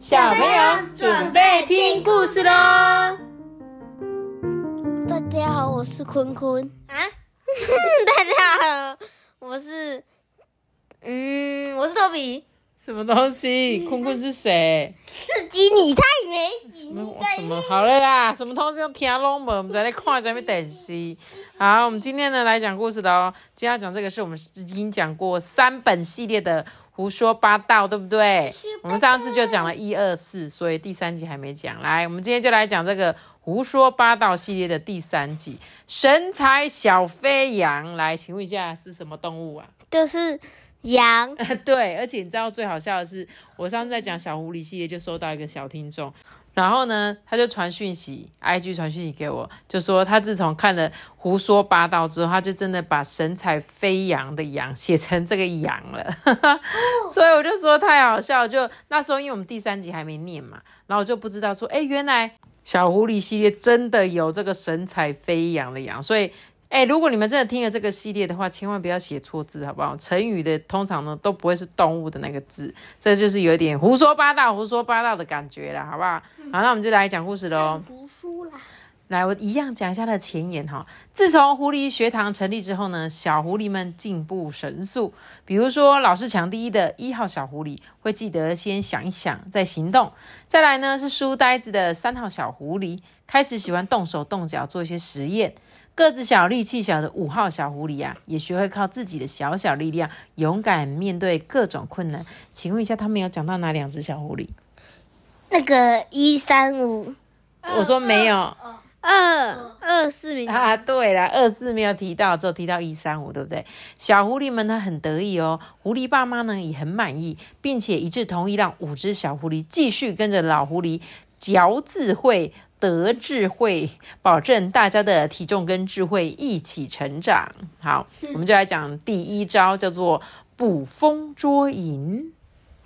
小朋友准备听故事喽！大家好，我是坤坤啊！大家好，我是嗯，我是托比。什么东西？坤坤是谁？是基尼太美。什么什么？好了啦，什么东西要听拢无？我们再来看下面等视。好，我们今天呢来讲故事的哦。今天要讲这个是我们已经讲过三本系列的胡说八道，对不对？我们上次就讲了一二四，所以第三集还没讲。来，我们今天就来讲这个胡说八道系列的第三集《神采小飞扬》。来，请问一下是什么动物啊？就是。羊 对，而且你知道最好笑的是，我上次在讲小狐狸系列就收到一个小听众，然后呢，他就传讯息，IG 传讯息给我，就说他自从看了胡说八道之后，他就真的把神采飞扬的扬写成这个扬了，所以我就说太好笑，就那时候因为我们第三集还没念嘛，然后就不知道说，哎，原来小狐狸系列真的有这个神采飞扬的扬，所以。哎，如果你们真的听了这个系列的话，千万不要写错字，好不好？成语的通常呢都不会是动物的那个字，这就是有点胡说八道、胡说八道的感觉了，好不好？好，那我们就来讲故事喽。读书啦。来，我一样讲一下它的前言哈。自从狐狸学堂成立之后呢，小狐狸们进步神速。比如说，老是抢第一的一号小狐狸会记得先想一想再行动。再来呢，是书呆子的三号小狐狸开始喜欢动手动脚做一些实验。个子小、力气小的五号小狐狸啊，也学会靠自己的小小力量，勇敢面对各种困难。请问一下，他们有讲到哪两只小狐狸？那个一三五，我说没有，二二四没啊？对了，二四没有提到，只有提到一三五，对不对？小狐狸们呢很得意哦，狐狸爸妈呢也很满意，并且一致同意让五只小狐狸继续跟着老狐狸嚼智慧。得智慧，保证大家的体重跟智慧一起成长。好，我们就来讲第一招，叫做捕风捉影。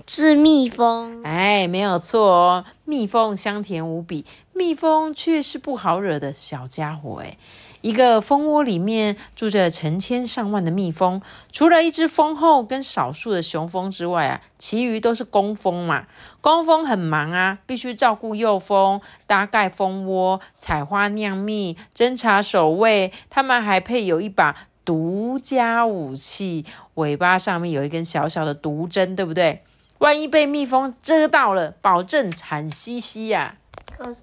是蜜蜂，哎，没有错哦。蜜蜂香甜无比，蜜蜂却是不好惹的小家伙。哎，一个蜂窝里面住着成千上万的蜜蜂，除了一只蜂后跟少数的雄蜂之外啊，其余都是工蜂嘛。工蜂很忙啊，必须照顾幼蜂、搭盖蜂窝、采花酿蜜、侦查守卫。他们还配有一把独家武器，尾巴上面有一根小小的毒针，对不对？万一被蜜蜂蛰到了，保证惨兮兮呀！可是，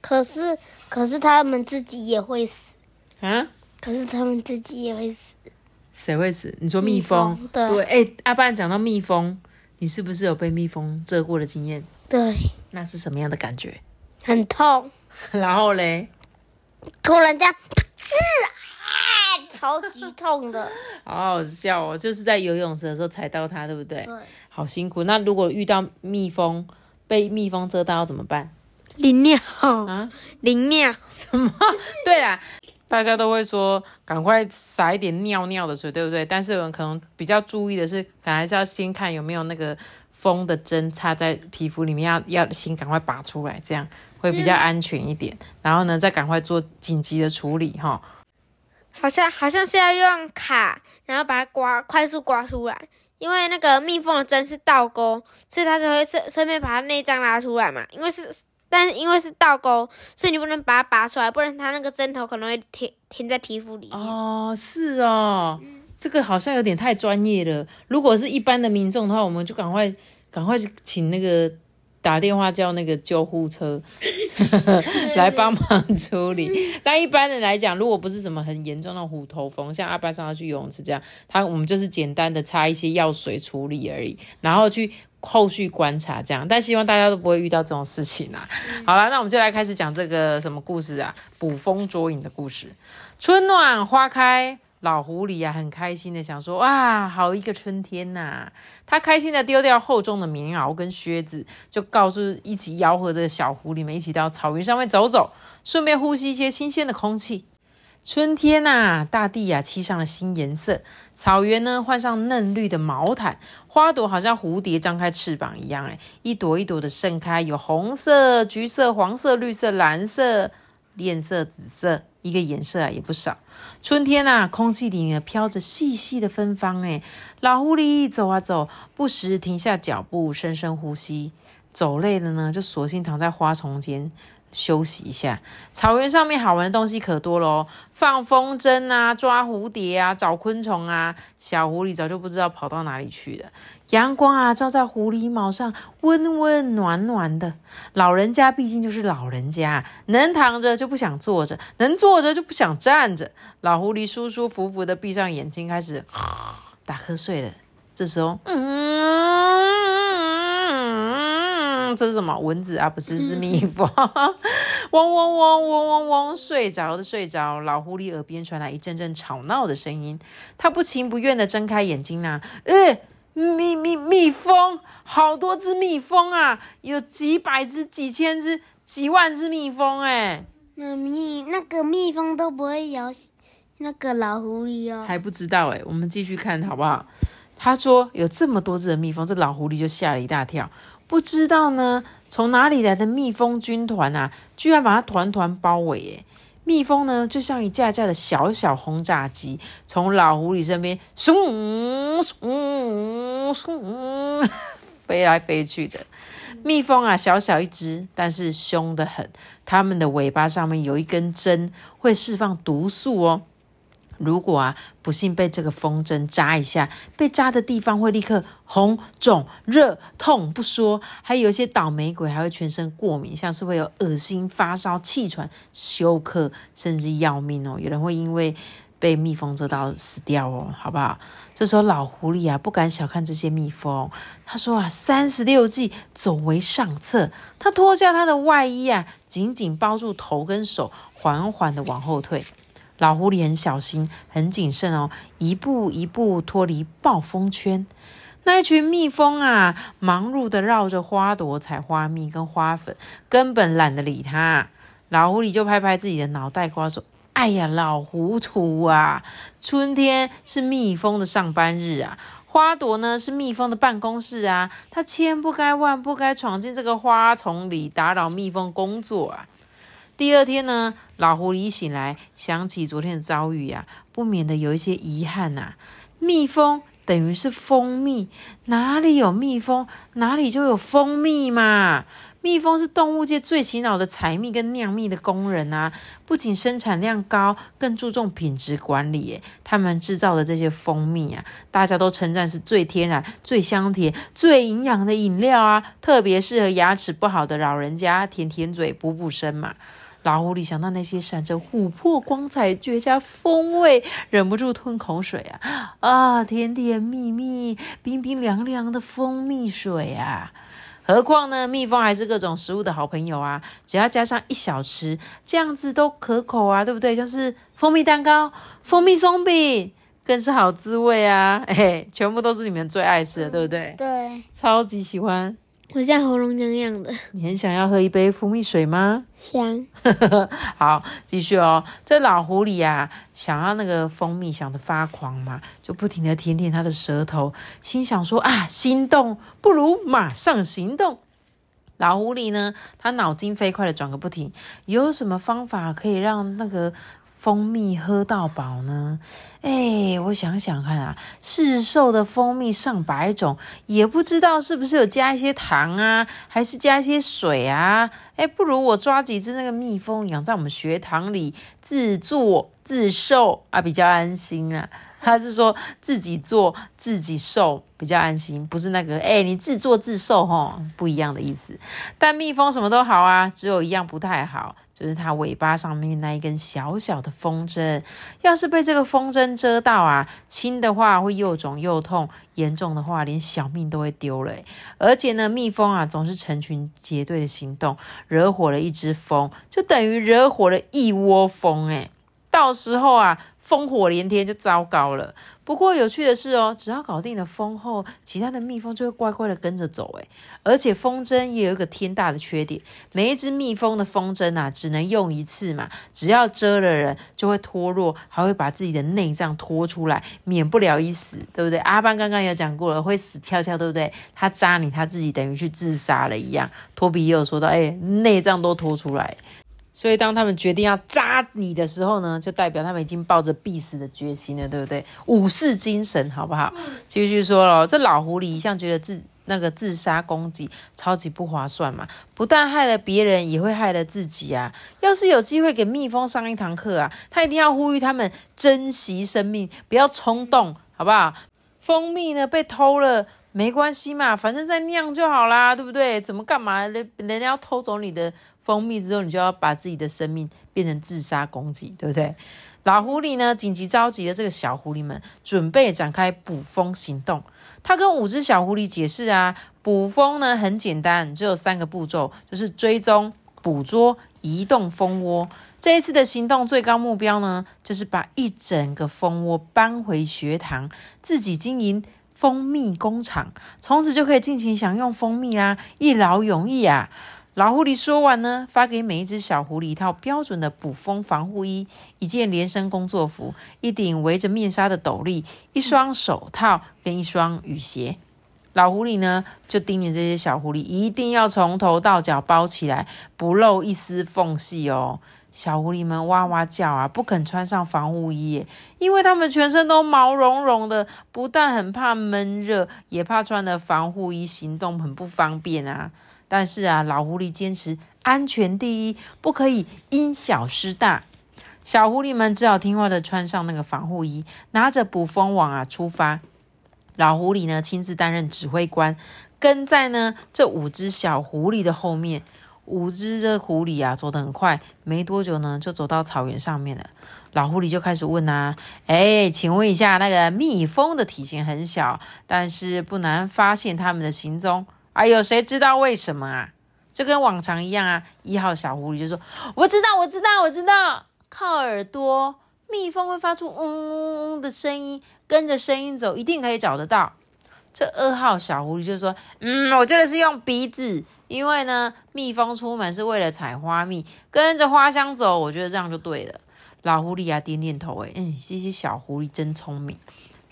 可是，可是他们自己也会死啊！可是他们自己也会死。谁会死？你说蜜蜂？对。哎，阿爸讲到蜜蜂，你是不是有被蜜蜂蛰过的经验？对。那是什么样的感觉？很痛。然后嘞？突然间，是啊，超级痛的。好好笑哦！就是在游泳池的时候踩到它，对不对？对。好辛苦。那如果遇到蜜蜂，被蜜蜂蛰到要怎么办？淋尿啊，淋尿什么？对啦，大家都会说赶快撒一点尿尿的水，对不对？但是有人可能比较注意的是，可能还是要先看有没有那个蜂的针插在皮肤里面，要要先赶快拔出来，这样会比较安全一点。然后呢，再赶快做紧急的处理哈。好像好像是要用卡，然后把它刮，快速刮出来。因为那个蜜蜂的针是倒钩，所以它就会顺顺便把它内脏拉出来嘛。因为是，但是因为是倒钩，所以你不能把它拔出来，不然它那个针头可能会停停在皮肤里面。哦，是哦，这个好像有点太专业了。如果是一般的民众的话，我们就赶快赶快请那个。打电话叫那个救护车 来帮忙处理。但一般人来讲，如果不是什么很严重的虎头蜂，像阿班上要去游泳池这样，他我们就是简单的擦一些药水处理而已，然后去后续观察这样。但希望大家都不会遇到这种事情啊。好了，那我们就来开始讲这个什么故事啊？捕风捉影的故事。春暖花开。老狐狸啊，很开心的想说：“哇，好一个春天呐！”他开心的丢掉厚重的棉袄跟靴子，就告诉一起吆喝这个小狐狸们一起到草原上面走走，顺便呼吸一些新鲜的空气。春天呐，大地呀漆上了新颜色，草原呢换上嫩绿的毛毯，花朵好像蝴蝶张开翅膀一样，哎，一朵一朵的盛开，有红色、橘色、黄色、绿色、蓝色、艳色、紫色。一个颜色啊也不少。春天啊，空气里面飘着细细的芬芳。哎，老狐狸走啊走，不时停下脚步，深深呼吸。走累了呢，就索性躺在花丛间休息一下。草原上面好玩的东西可多了哦，放风筝啊，抓蝴蝶啊，找昆虫啊。小狐狸早就不知道跑到哪里去了。阳光啊，照在狐狸毛上，温温暖暖的。老人家毕竟就是老人家，能躺着就不想坐着，能坐着就不想站着。老狐狸舒舒服服的闭上眼睛，开始 打瞌睡了。这时候，嗯，这是什么？蚊子啊？不是，是蜜蜂。嗡嗡嗡嗡嗡嗡，睡着的睡着。老狐狸耳边传来一阵阵吵闹的声音，他不情不愿的睁开眼睛呐，呃。蜜蜜蜜蜂，好多只蜜蜂啊！有几百只、几千只、几万只蜜蜂哎。那蜜那个蜜蜂都不会咬那个老狐狸哦。还不知道哎，我们继续看好不好？他说有这么多只的蜜蜂，这老狐狸就吓了一大跳。不知道呢，从哪里来的蜜蜂军团啊？居然把它团团包围哎！蜜蜂呢，就像一架架的小小轰炸机，从老狐狸身边嗖嗖嗖 飞来飞去的。蜜蜂啊，小小一只，但是凶得很。它们的尾巴上面有一根针，会释放毒素哦。如果啊，不幸被这个风筝扎一下，被扎的地方会立刻红、肿、热、痛不说，还有一些倒霉鬼还会全身过敏，像是会有恶心、发烧、气喘、休克，甚至要命哦。有人会因为被蜜蜂蛰到死掉哦，好不好？这时候老狐狸啊，不敢小看这些蜜蜂，他说啊，三十六计，走为上策。他脱下他的外衣啊，紧紧包住头跟手，缓缓的往后退。老狐狸很小心，很谨慎哦，一步一步脱离暴风圈。那一群蜜蜂啊，忙碌的绕着花朵采花蜜跟花粉，根本懒得理它。老狐狸就拍拍自己的脑袋瓜说：“哎呀，老糊涂啊！春天是蜜蜂的上班日啊，花朵呢是蜜蜂的办公室啊，它千不该万不该闯进这个花丛里，打扰蜜蜂工作啊。”第二天呢，老狐狸醒来，想起昨天的遭遇啊，不免的有一些遗憾呐。蜜蜂等于是蜂蜜，哪里有蜜蜂，哪里就有蜂蜜嘛。蜜蜂是动物界最勤劳的采蜜跟酿蜜的工人啊，不仅生产量高，更注重品质管理。他们制造的这些蜂蜜啊，大家都称赞是最天然、最香甜、最营养的饮料啊，特别适合牙齿不好的老人家舔舔嘴、补补身嘛。老狐狸想到那些闪着琥珀光彩、绝佳风味，忍不住吞口水啊！啊，甜甜蜜蜜、冰冰凉凉的蜂蜜水啊！何况呢，蜜蜂还是各种食物的好朋友啊！只要加上一小匙，这样子都可口啊，对不对？像是蜂蜜蛋糕、蜂蜜松饼，更是好滋味啊！嘿，全部都是你们最爱吃的，对不对？对，超级喜欢。我现在喉咙痒痒的，你很想要喝一杯蜂蜜水吗？想。好，继续哦。这老狐狸啊，想要那个蜂蜜，想的发狂嘛，就不停的舔舔它的舌头，心想说啊，心动不如马上行动。老狐狸呢，他脑筋飞快的转个不停，有什么方法可以让那个？蜂蜜喝到饱呢？哎，我想想看啊，市售的蜂蜜上百种，也不知道是不是有加一些糖啊，还是加一些水啊？哎，不如我抓几只那个蜜蜂，养在我们学堂里自作自售啊，比较安心啊。他是说自己做自己受比较安心，不是那个哎，你自作自受哈，不一样的意思。但蜜蜂什么都好啊，只有一样不太好，就是它尾巴上面那一根小小的风筝，要是被这个风筝遮到啊，轻的话会又肿又痛，严重的话连小命都会丢了。而且呢，蜜蜂啊总是成群结队的行动，惹火了一只蜂，就等于惹火了一窝蜂哎，到时候啊。烽火连天就糟糕了。不过有趣的是哦，只要搞定了蜂后，其他的蜜蜂就会乖乖的跟着走。诶而且风筝也有一个天大的缺点，每一只蜜蜂的风筝啊，只能用一次嘛。只要蛰了人，就会脱落，还会把自己的内脏拖出来，免不了一死，对不对？阿班刚刚有讲过了，会死翘翘，对不对？他扎你，他自己等于去自杀了一样。托比也有说到，哎，内脏都拖出来。所以，当他们决定要扎你的时候呢，就代表他们已经抱着必死的决心了，对不对？武士精神，好不好？继续说了，这老狐狸一向觉得自那个自杀攻击，超级不划算嘛！不但害了别人，也会害了自己啊！要是有机会给蜜蜂上一堂课啊，他一定要呼吁他们珍惜生命，不要冲动，好不好？蜂蜜呢被偷了没关系嘛，反正再酿就好啦，对不对？怎么干嘛？人人家要偷走你的蜂蜜之后，你就要把自己的生命变成自杀攻击，对不对？老狐狸呢，紧急召集了这个小狐狸们，准备展开捕蜂行动。他跟五只小狐狸解释啊，捕蜂呢很简单，只有三个步骤，就是追踪、捕捉、移动蜂窝。这一次的行动最高目标呢，就是把一整个蜂窝搬回学堂，自己经营蜂蜜工厂，从此就可以尽情享用蜂蜜啦，一劳永逸啊！老狐狸说完呢，发给每一只小狐狸一套标准的捕蜂防护衣，一件连身工作服，一顶围着面纱的斗笠，一双手套跟一双雨鞋。老狐狸呢，就叮咛这些小狐狸，一定要从头到脚包起来，不露一丝缝隙哦。小狐狸们哇哇叫啊，不肯穿上防护衣，因为它们全身都毛茸茸的，不但很怕闷热，也怕穿了防护衣行动很不方便啊。但是啊，老狐狸坚持安全第一，不可以因小失大。小狐狸们只好听话的穿上那个防护衣，拿着捕蜂网啊出发。老狐狸呢亲自担任指挥官，跟在呢这五只小狐狸的后面。五只这狐狸啊，走得很快，没多久呢，就走到草原上面了。老狐狸就开始问啊，哎，请问一下，那个蜜蜂的体型很小，但是不难发现它们的行踪。哎有谁知道为什么啊？就跟往常一样啊。一号小狐狸就说：“我知道，我知道，我知道，靠耳朵，蜜蜂会发出嗡嗡嗡的声音，跟着声音走，一定可以找得到。”这二号小狐狸就说：“嗯，我觉得是用鼻子，因为呢，蜜蜂出门是为了采花蜜，跟着花香走，我觉得这样就对了。”老狐狸啊，点点头，哎，嗯，这些小狐狸真聪明。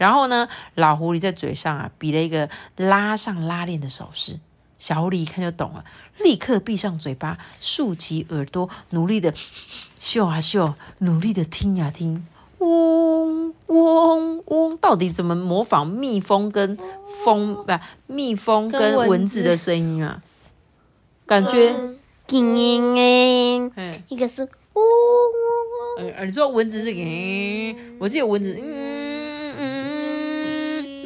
然后呢，老狐狸在嘴上啊比了一个拉上拉链的手势，小狐狸一看就懂了，立刻闭上嘴巴，竖起耳朵，努力的嗅啊嗅，努力的听啊听。嗡嗡嗡，到底怎么模仿蜜蜂跟蜂不？蜜蜂跟蚊子的声音啊？感觉，嗯，一个是嗡嗡嗡，呃，你说蚊子是嗯，我记得蚊子嗯嗯，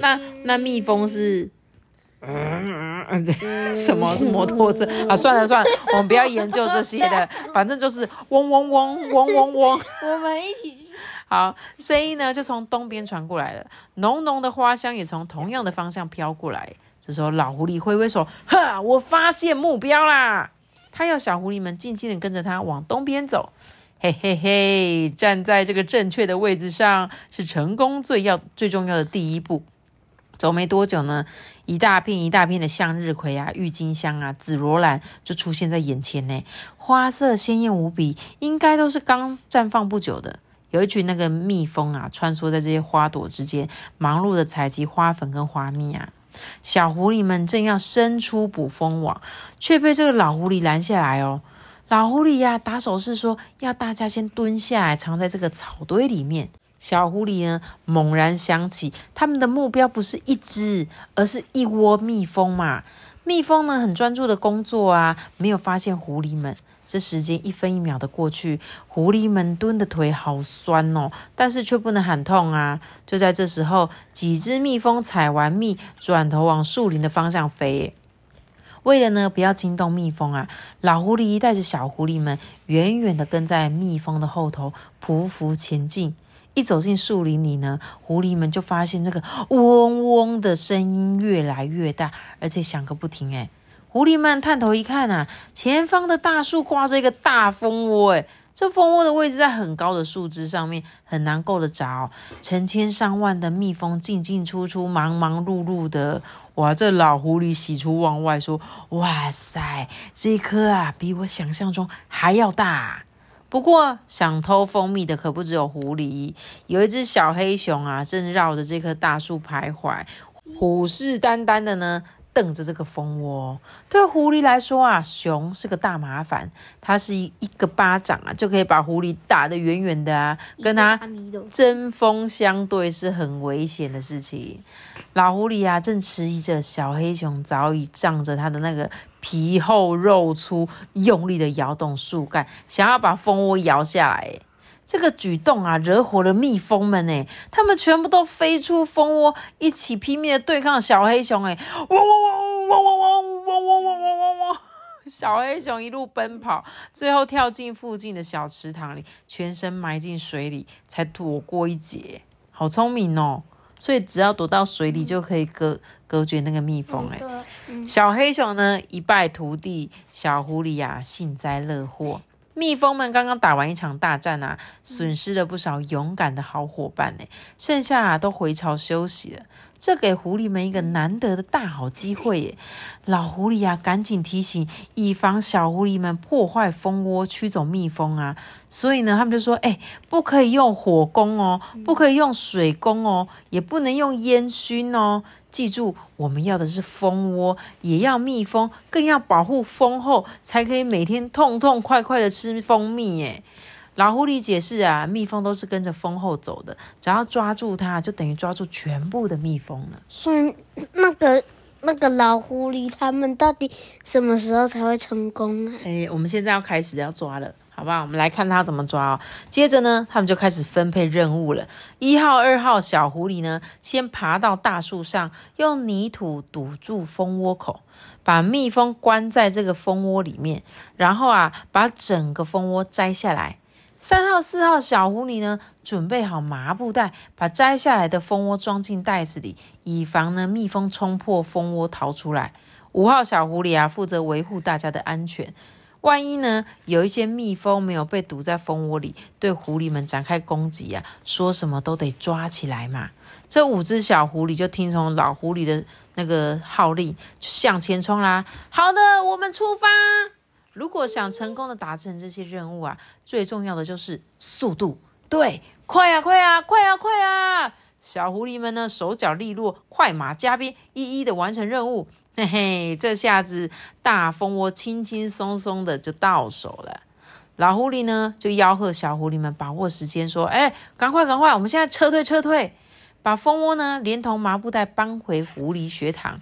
那那蜜蜂是嗯嗯，什么是摩托车啊？算了算了，我们不要研究这些的，反正就是嗡嗡嗡嗡嗡嗡，我们一起去。好，声音呢就从东边传过来了，浓浓的花香也从同样的方向飘过来。这时候，老狐狸挥挥手，哈，我发现目标啦！他要小狐狸们静静的跟着他往东边走。嘿嘿嘿，站在这个正确的位置上是成功最要最重要的第一步。走没多久呢，一大片一大片的向日葵啊、郁金香啊、紫罗兰就出现在眼前呢，花色鲜艳无比，应该都是刚绽放不久的。有一群那个蜜蜂啊，穿梭在这些花朵之间，忙碌的采集花粉跟花蜜啊。小狐狸们正要伸出捕蜂网，却被这个老狐狸拦下来哦。老狐狸呀，打手势说要大家先蹲下来，藏在这个草堆里面。小狐狸呢，猛然想起他们的目标不是一只，而是一窝蜜蜂嘛。蜜蜂呢，很专注的工作啊，没有发现狐狸们。这时间一分一秒的过去，狐狸们蹲的腿好酸哦，但是却不能喊痛啊！就在这时候，几只蜜蜂采完蜜，转头往树林的方向飞。为了呢，不要惊动蜜蜂啊，老狐狸带着小狐狸们远远的跟在蜜蜂的后头匍匐前进。一走进树林里呢，狐狸们就发现这个嗡嗡的声音越来越大，而且响个不停，哎。狐狸们探头一看啊，前方的大树挂着一个大蜂窝，诶这蜂窝的位置在很高的树枝上面，很难够得着。成千上万的蜜蜂进进出出，忙忙碌碌的。哇，这老狐狸喜出望外，说：“哇塞，这棵啊，比我想象中还要大。”不过，想偷蜂蜜的可不只有狐狸，有一只小黑熊啊，正绕着这棵大树徘徊，虎视眈眈的呢。瞪着这个蜂窝。对狐狸来说啊，熊是个大麻烦，它是一一个巴掌啊就可以把狐狸打得远远的啊，跟它针锋相对是很危险的事情。老狐狸啊，正迟疑着，小黑熊早已仗着它的那个皮厚肉粗，用力的摇动树干，想要把蜂窝摇下来。这个举动啊，惹火了蜜蜂们呢，它们全部都飞出蜂窝，一起拼命的对抗小黑熊。哎，汪汪汪汪汪汪汪汪汪汪汪汪！小黑熊一路奔跑，最后跳进附近的小池塘里，全身埋进水里，才躲过一劫。好聪明哦！所以只要躲到水里，就可以隔隔绝那个蜜蜂。哎，小黑熊呢一败涂地，小狐狸呀幸灾乐祸。蜜蜂们刚刚打完一场大战啊，损失了不少勇敢的好伙伴呢，剩下啊都回巢休息了。这给狐狸们一个难得的大好机会耶！老狐狸啊，赶紧提醒，以防小狐狸们破坏蜂窝，驱走蜜蜂啊。所以呢，他们就说：“哎，不可以用火攻哦，不可以用水攻哦，也不能用烟熏哦。记住，我们要的是蜂窝，也要蜜蜂，更要保护蜂后，才可以每天痛痛快快的吃蜂蜜耶。”老狐狸解释啊，蜜蜂都是跟着蜂后走的，只要抓住它，就等于抓住全部的蜜蜂了。所以，那个那个老狐狸他们到底什么时候才会成功啊？哎，我们现在要开始要抓了，好不好？我们来看它怎么抓哦。接着呢，他们就开始分配任务了。一号、二号小狐狸呢，先爬到大树上，用泥土堵住蜂窝口，把蜜蜂关在这个蜂窝里面，然后啊，把整个蜂窝摘下来。三号、四号小狐狸呢，准备好麻布袋，把摘下来的蜂窝装进袋子里，以防呢蜜蜂冲破蜂窝逃出来。五号小狐狸啊，负责维护大家的安全。万一呢有一些蜜蜂没有被堵在蜂窝里，对狐狸们展开攻击啊，说什么都得抓起来嘛。这五只小狐狸就听从老狐狸的那个号令，向前冲啦！好的，我们出发。如果想成功的达成这些任务啊，最重要的就是速度。对，快啊，快啊，快啊，快啊！小狐狸们呢，手脚利落，快马加鞭，一一的完成任务。嘿嘿，这下子大蜂窝轻轻松松的就到手了。老狐狸呢，就吆喝小狐狸们把握时间，说：“哎，赶快，赶快，我们现在撤退，撤退，把蜂窝呢连同麻布袋搬回狐狸学堂。”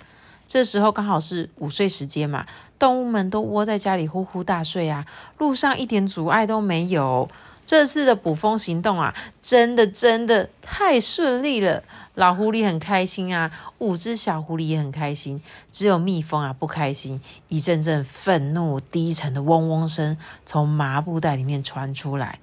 这时候刚好是午睡时间嘛，动物们都窝在家里呼呼大睡啊，路上一点阻碍都没有。这次的捕蜂行动啊，真的真的太顺利了。老狐狸很开心啊，五只小狐狸也很开心，只有蜜蜂啊不开心。一阵阵愤怒低沉的嗡嗡声从麻布袋里面传出来。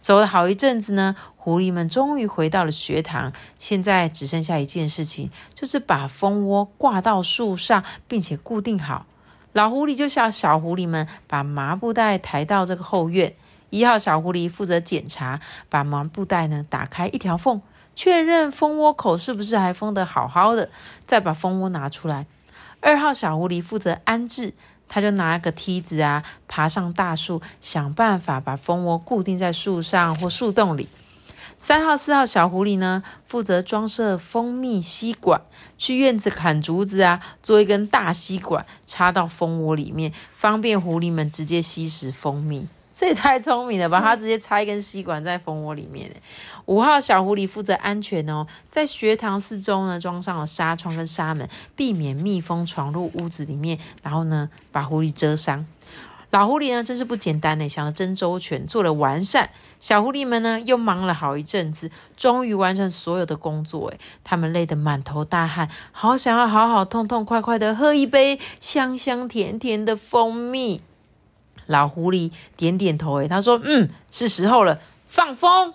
走了好一阵子呢，狐狸们终于回到了学堂。现在只剩下一件事情，就是把蜂窝挂到树上，并且固定好。老狐狸就叫小狐狸们把麻布袋抬到这个后院。一号小狐狸负责检查，把麻布袋呢打开一条缝，确认蜂窝口是不是还封得好好的，再把蜂窝拿出来。二号小狐狸负责安置。他就拿个梯子啊，爬上大树，想办法把蜂窝固定在树上或树洞里。三号、四号小狐狸呢，负责装设蜂蜜吸管，去院子砍竹子啊，做一根大吸管插到蜂窝里面，方便狐狸们直接吸食蜂蜜。这也太聪明了吧！他直接插一根吸管在蜂窝里面。五号小狐狸负责安全哦，在学堂四周呢装上了纱窗跟纱门，避免蜜蜂闯入屋子里面，然后呢把狐狸蛰伤。老狐狸呢真是不简单呢，想的真周全，做了完善。小狐狸们呢又忙了好一阵子，终于完成所有的工作。诶，他们累得满头大汗，好想要好好痛痛快快的喝一杯香香甜甜的蜂蜜。老狐狸点点头，诶，他说：“嗯，是时候了，放风。”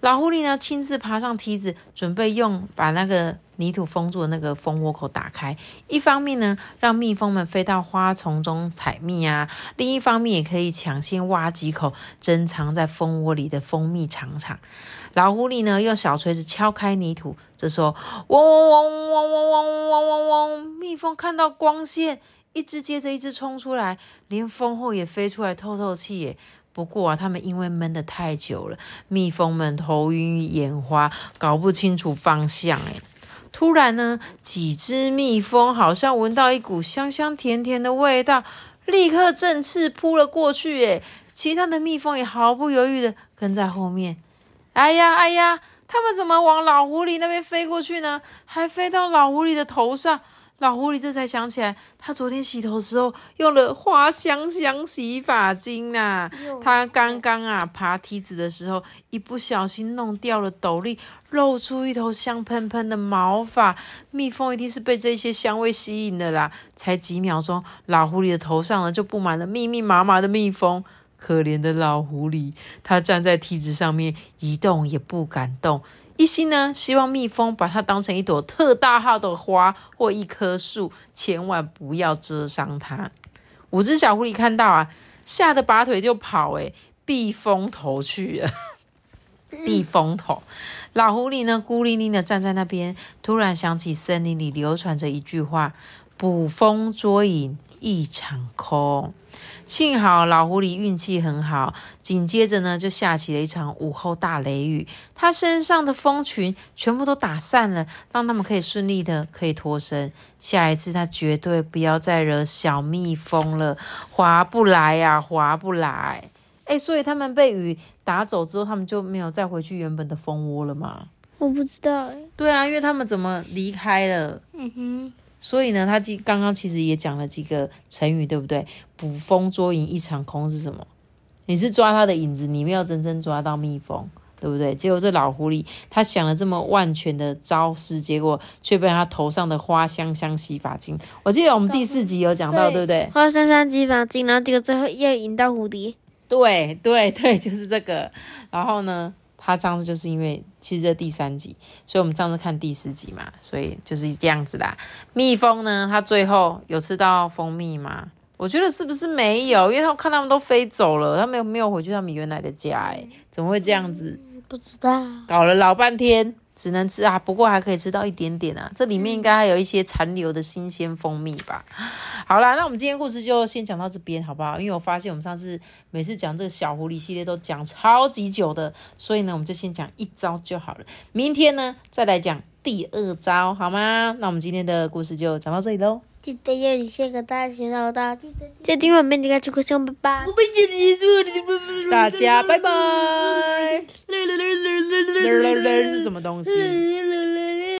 老狐狸呢，亲自爬上梯子，准备用把那个泥土封住的那个蜂窝口打开。一方面呢，让蜜蜂们飞到花丛中采蜜啊；另一方面，也可以抢先挖几口珍藏在蜂窝里的蜂蜜尝尝。老狐狸呢，用小锤子敲开泥土，这时候，嗡嗡嗡嗡嗡嗡嗡嗡嗡，蜜蜂看到光线。一只接着一只冲出来，连蜂后也飞出来透透气耶。不过啊，他们因为闷得太久了，蜜蜂们头晕眼花，搞不清楚方向诶。突然呢，几只蜜蜂好像闻到一股香香甜甜的味道，立刻振翅扑了过去。诶，其他的蜜蜂也毫不犹豫的跟在后面。哎呀哎呀，他们怎么往老狐狸那边飞过去呢？还飞到老狐狸的头上。老狐狸这才想起来，他昨天洗头时候用了花香香洗发精呐。他刚刚啊爬梯子的时候，一不小心弄掉了斗笠，露出一头香喷喷的毛发。蜜蜂一定是被这些香味吸引的啦。才几秒钟，老狐狸的头上呢就布满了密密麻麻的蜜蜂。可怜的老狐狸，它站在梯子上面一动也不敢动。一心呢，希望蜜蜂把它当成一朵特大号的花或一棵树，千万不要蛰伤它。五只小狐狸看到啊，吓得拔腿就跑，诶避风头去了。避风头，老狐狸呢，孤零零的站在那边，突然想起森林里流传着一句话：捕风捉影一场空。幸好老狐狸运气很好，紧接着呢就下起了一场午后大雷雨，它身上的蜂群全部都打散了，让他们可以顺利的可以脱身。下一次他绝对不要再惹小蜜蜂了，划不来呀，划不来。哎，所以他们被雨打走之后，他们就没有再回去原本的蜂窝了吗？我不知道哎。对啊，因为他们怎么离开了？嗯哼。所以呢，他记刚刚其实也讲了几个成语，对不对？捕风捉影一场空是什么？你是抓他的影子，你没有真正抓到蜜蜂，对不对？结果这老狐狸他想了这么万全的招式，结果却被他头上的花香香洗发精。我记得我们第四集有讲到，对不对？花香香洗发精，然后结果最后又引到蝴蝶。对对对，就是这个。然后呢？他上次就是因为其实这第三集，所以我们上次看第四集嘛，所以就是这样子啦。蜜蜂呢，它最后有吃到蜂蜜吗？我觉得是不是没有？因为他看他们都飞走了，他没有没有回去他们原来的家，哎，怎么会这样子？不知道，搞了老半天。只能吃啊，不过还可以吃到一点点啊。这里面应该还有一些残留的新鲜蜂蜜吧。好啦，那我们今天故事就先讲到这边，好不好？因为我发现我们上次每次讲这个小狐狸系列都讲超级久的，所以呢，我们就先讲一招就好了。明天呢，再来讲第二招，好吗？那我们今天的故事就讲到这里喽。记得要你下个大喜老大，记得记得订阅我们点开出个小拜拜。大家拜拜。是什么东西？